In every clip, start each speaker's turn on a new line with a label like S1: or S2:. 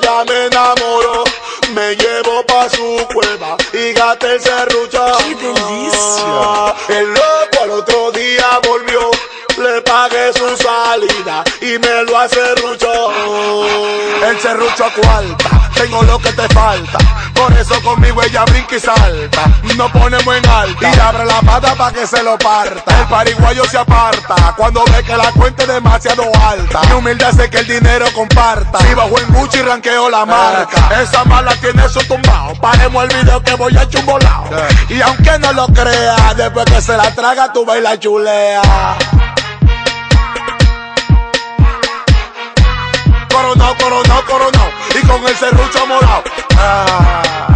S1: ella me enamoró. Me llevo pa' su cueva y gaté el serrucho.
S2: ¡Qué delicia!
S1: El loco al otro día volvió. Le pagué su salida y me lo acerruchó. El serrucho cuarta, tengo lo que te falta. Por eso conmigo ella brinca y salta. Nos ponemos en alta y abre la pata pa' que se lo parta. El pariguayo se aparta cuando ve que la cuenta es demasiado alta. Mi humilde hace que el dinero comparta. Si bajo en Gucci ranqueo la marca. Esa mala tiene su tumbao. Paremos el video que voy a chumbolao. Y aunque no lo crea, después que se la traga, tú la chulea. Con el serrucho morado. Ah.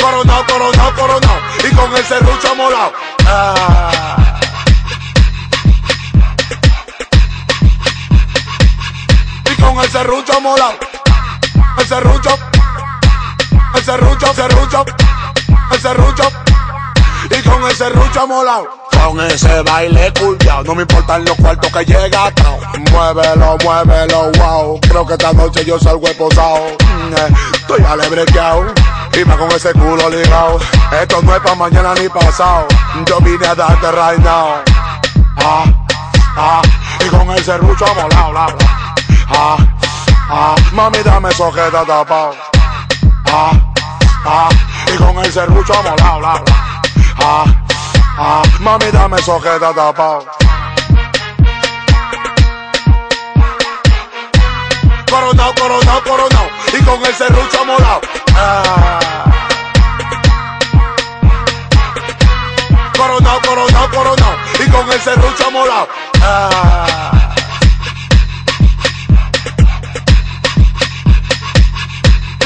S1: Coronao, coronao, coronao. Y con el serrucho morado. Ah. Y con el serrucho morado. El serrucho. El serrucho, serrucho. El serrucho. Y con ese rucho molado Con ese baile culiao. No me importan los cuartos que llega atao. Muévelo, muévelo, wow. Creo que esta noche yo salgo esposado. Mm, eh, Estoy alebrequeado y más con ese culo ligado Esto no es pa' mañana ni pasado Yo vine a darte right now. Ah, ah. Y con el serrucho molado, la, la. Ah, ah. Mami dame sojeta tapao. Ah, ah. Y con el serrucho molado, la, la. Ah, mami dame sojeta tapao. Coronao, coronao, coronao. Y con el serrucho molao. Ah. Coronao, coronao, coronao. Y con el serrucho molao. Ah.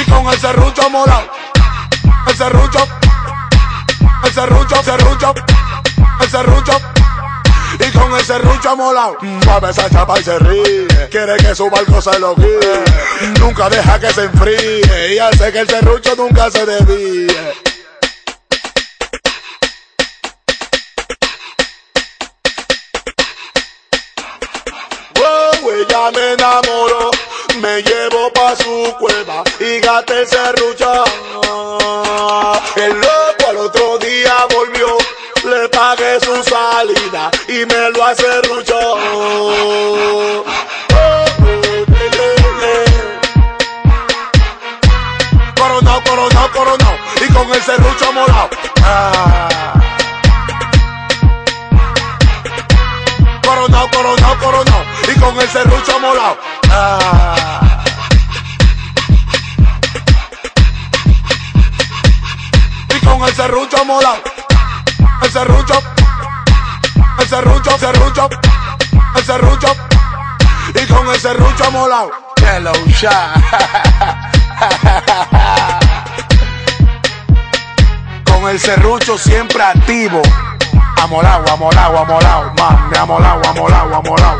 S1: Con el serrucho molao. El serrucho el serrucho, serrucho, el serrucho. Y con el serrucho molao, mueve esa chapa y se ríe. Quiere que su barco se lo guíe. Nunca deja que se enfríe. Y hace que el serrucho nunca se desvíe. Wow, ella me enamoró. Me llevo pa' su cueva y gaté el serrucho. El loco al otro día volvió. Su salida y me lo acerruchó. Coronao, coronao, coronao. Y con el serrucho morado. Ah. Coronao, coronao. Y con el serrucho. Ah. Y con el serrucho molao. El serrucho. El serrucho, serrucho. El serrucho. Y con el serrucho molao. Hello, Sha. Con el serrucho siempre activo. Amolao, amolao, amolao, mami, amolao, amolao, amolao.